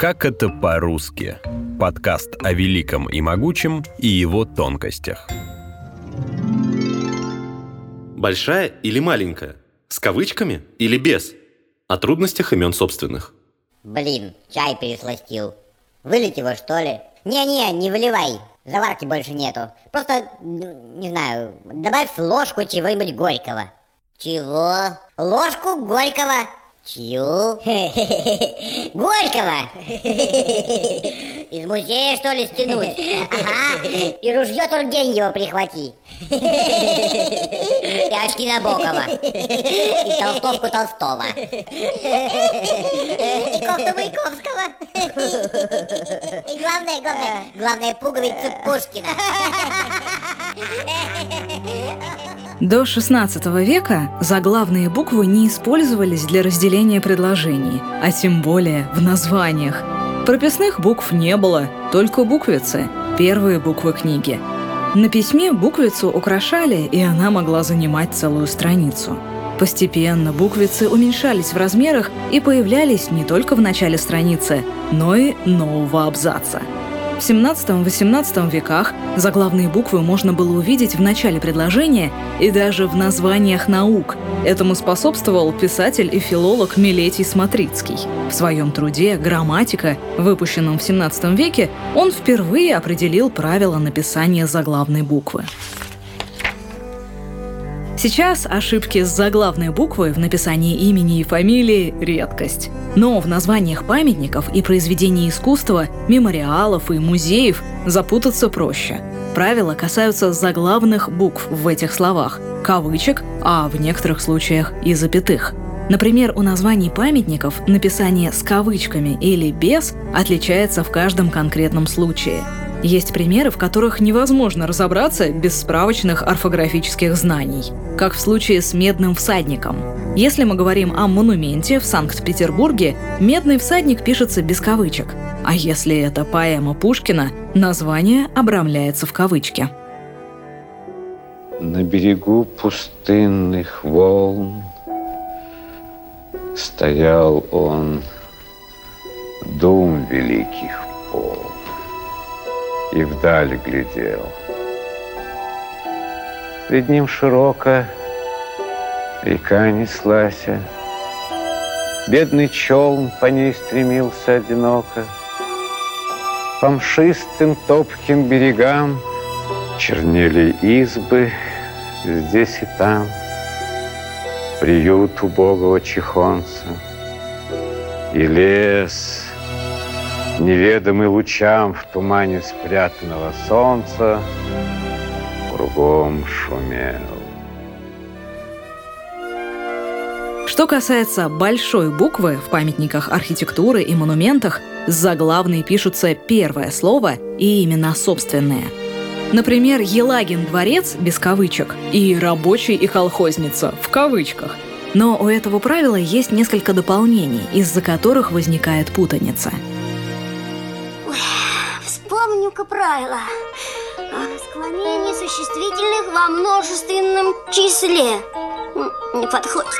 Как это по-русски? Подкаст о великом и могучем и его тонкостях. Большая или маленькая? С кавычками или без? О трудностях имен собственных. Блин, чай пересластил. Вылить его, что ли? Не-не, не выливай. Заварки больше нету. Просто, не знаю, добавь ложку чего-нибудь горького. Чего? Ложку горького? Чью? Горького! Из музея, что ли, стянуть? Ага. И ружье Тургенева прихвати. И очки Набокова. И толстовку Толстого. И кофту Маяковского. И главное, главное, главное пуговицу Пушкина. До XVI века заглавные буквы не использовались для разделения предложений, а тем более в названиях. Прописных букв не было, только буквицы, первые буквы книги. На письме буквицу украшали, и она могла занимать целую страницу. Постепенно буквицы уменьшались в размерах и появлялись не только в начале страницы, но и нового абзаца – в 17-18 веках заглавные буквы можно было увидеть в начале предложения и даже в названиях наук. Этому способствовал писатель и филолог Милетий Смотрицкий. В своем труде «Грамматика», выпущенном в 17 веке, он впервые определил правила написания заглавной буквы. Сейчас ошибки с заглавной буквы в написании имени и фамилии – редкость. Но в названиях памятников и произведений искусства, мемориалов и музеев запутаться проще. Правила касаются заглавных букв в этих словах, кавычек, а в некоторых случаях и запятых. Например, у названий памятников написание с кавычками или без отличается в каждом конкретном случае – есть примеры, в которых невозможно разобраться без справочных орфографических знаний, как в случае с «Медным всадником». Если мы говорим о монументе в Санкт-Петербурге, «Медный всадник» пишется без кавычек, а если это поэма Пушкина, название обрамляется в кавычки. На берегу пустынных волн Стоял он, дум великих и вдаль глядел. Пред ним широко река неслася, Бедный челн по ней стремился одиноко. По мшистым топким берегам Чернели избы здесь и там, Приют убогого чехонца. И лес неведомый лучам в тумане спрятанного солнца, кругом шумел. Что касается большой буквы в памятниках архитектуры и монументах, с заглавной пишутся первое слово и имена собственные. Например, Елагин дворец без кавычек и рабочий и колхозница в кавычках. Но у этого правила есть несколько дополнений, из-за которых возникает путаница – Вспомню-ка правило. Склонение существительных во множественном числе. Не подходит.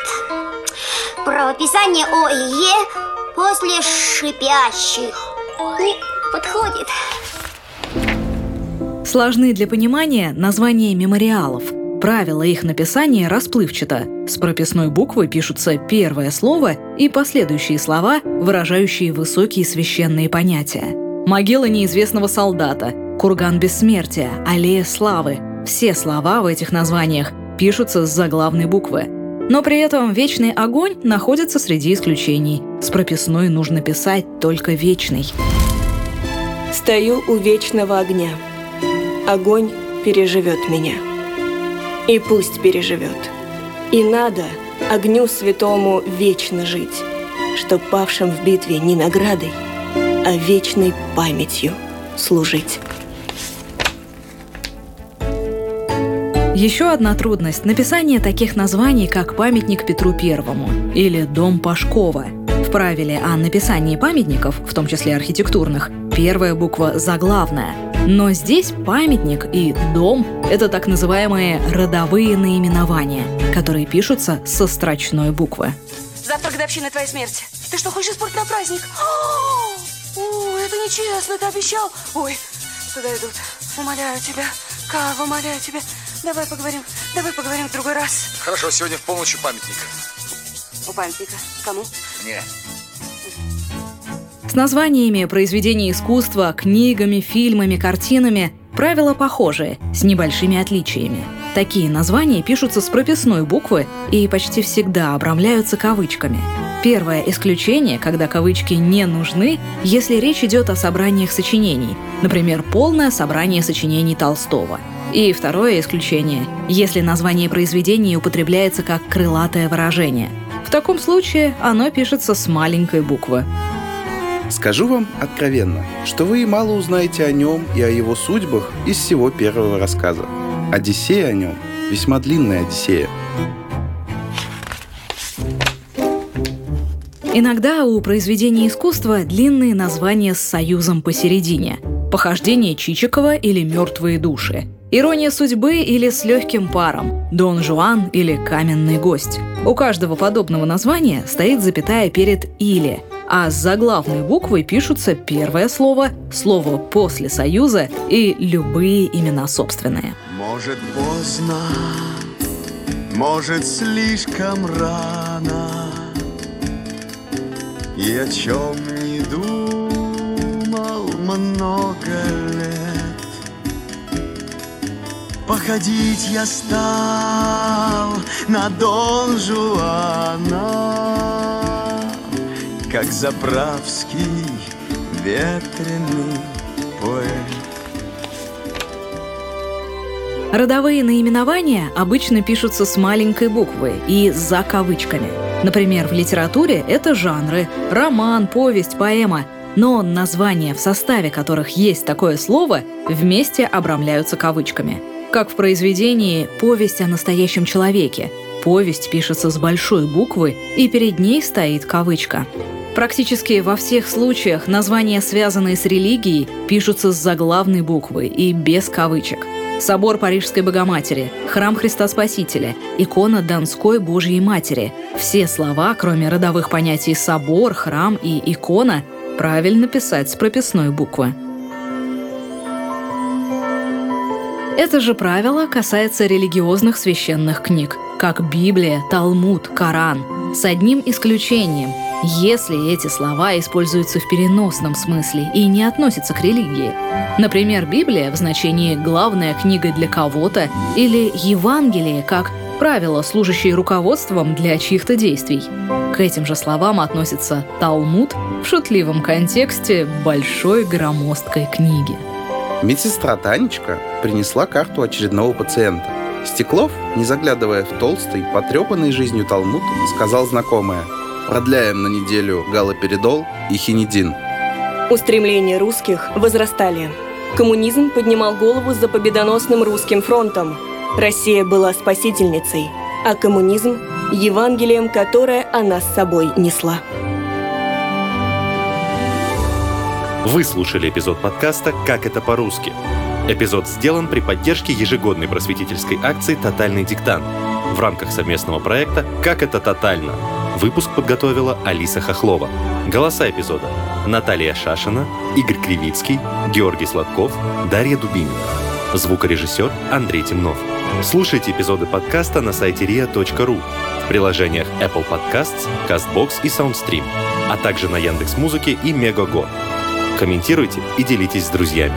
Правописание О и Е после шипящих. Не подходит. Сложны для понимания названия мемориалов. Правила их написания расплывчато. С прописной буквы пишутся первое слово и последующие слова, выражающие высокие священные понятия. Могила неизвестного солдата, курган бессмертия, аллея славы. Все слова в этих названиях пишутся с заглавной буквы. Но при этом вечный огонь находится среди исключений. С прописной нужно писать только вечный. Стою у вечного огня. Огонь переживет меня. И пусть переживет. И надо огню святому вечно жить, чтоб павшим в битве не наградой, а вечной памятью служить. Еще одна трудность – написание таких названий, как «Памятник Петру Первому» или «Дом Пашкова». В правиле о написании памятников, в том числе архитектурных, первая буква заглавная. Но здесь памятник и дом – это так называемые родовые наименования, которые пишутся со строчной буквы. Завтра годовщина твоей смерти. Ты что, хочешь испортить на праздник? О! Нечестно, ты обещал. Ой, туда идут. Умоляю тебя, Кав, умоляю тебя. Давай поговорим, давай поговорим в другой раз. Хорошо, сегодня в полночь у памятника. У памятника? Кому? Мне. С названиями произведений искусства, книгами, фильмами, картинами правила похожие, с небольшими отличиями. Такие названия пишутся с прописной буквы и почти всегда обрамляются кавычками. Первое исключение, когда кавычки не нужны, если речь идет о собраниях сочинений, например, полное собрание сочинений Толстого. И второе исключение, если название произведения употребляется как крылатое выражение. В таком случае оно пишется с маленькой буквы. Скажу вам откровенно, что вы мало узнаете о нем и о его судьбах из всего первого рассказа. Одиссея о нем весьма длинная Одиссея. Иногда у произведений искусства длинные названия с союзом посередине. «Похождение Чичикова» или «Мертвые души». «Ирония судьбы» или «С легким паром», «Дон Жуан» или «Каменный гость». У каждого подобного названия стоит запятая перед «или», а с заглавной буквой пишутся первое слово, слово после союза и любые имена собственные. Может поздно, может слишком рано, И о чем не думал много лет. Походить я стал на Дон Жуана, как заправский ветреный поэт. Родовые наименования обычно пишутся с маленькой буквы и за кавычками. Например, в литературе это жанры – роман, повесть, поэма. Но названия, в составе которых есть такое слово, вместе обрамляются кавычками. Как в произведении «Повесть о настоящем человеке». Повесть пишется с большой буквы, и перед ней стоит кавычка. Практически во всех случаях названия, связанные с религией, пишутся с заглавной буквы и без кавычек. Собор Парижской Богоматери, Храм Христа Спасителя, икона Донской Божьей Матери. Все слова, кроме родовых понятий «собор», «храм» и «икона», правильно писать с прописной буквы. Это же правило касается религиозных священных книг, как Библия, Талмуд, Коран, с одним исключением – если эти слова используются в переносном смысле и не относятся к религии. Например, Библия в значении «главная книга для кого-то» или «Евангелие» как правило, служащие руководством для чьих-то действий. К этим же словам относится Талмуд в шутливом контексте большой громоздкой книги. Медсестра Танечка принесла карту очередного пациента. Стеклов, не заглядывая в толстый, потрепанный жизнью Талмуд, сказал знакомое – Продляем на неделю галоперидол и хинидин. Устремления русских возрастали. Коммунизм поднимал голову за победоносным русским фронтом. Россия была спасительницей, а коммунизм – Евангелием, которое она с собой несла. Вы слушали эпизод подкаста «Как это по-русски». Эпизод сделан при поддержке ежегодной просветительской акции «Тотальный диктант» в рамках совместного проекта «Как это тотально» Выпуск подготовила Алиса Хохлова. Голоса эпизода – Наталья Шашина, Игорь Кривицкий, Георгий Сладков, Дарья Дубинина. Звукорежиссер Андрей Темнов. Слушайте эпизоды подкаста на сайте ria.ru, в приложениях Apple Podcasts, CastBox и SoundStream, а также на Яндекс.Музыке и Мегаго. Комментируйте и делитесь с друзьями.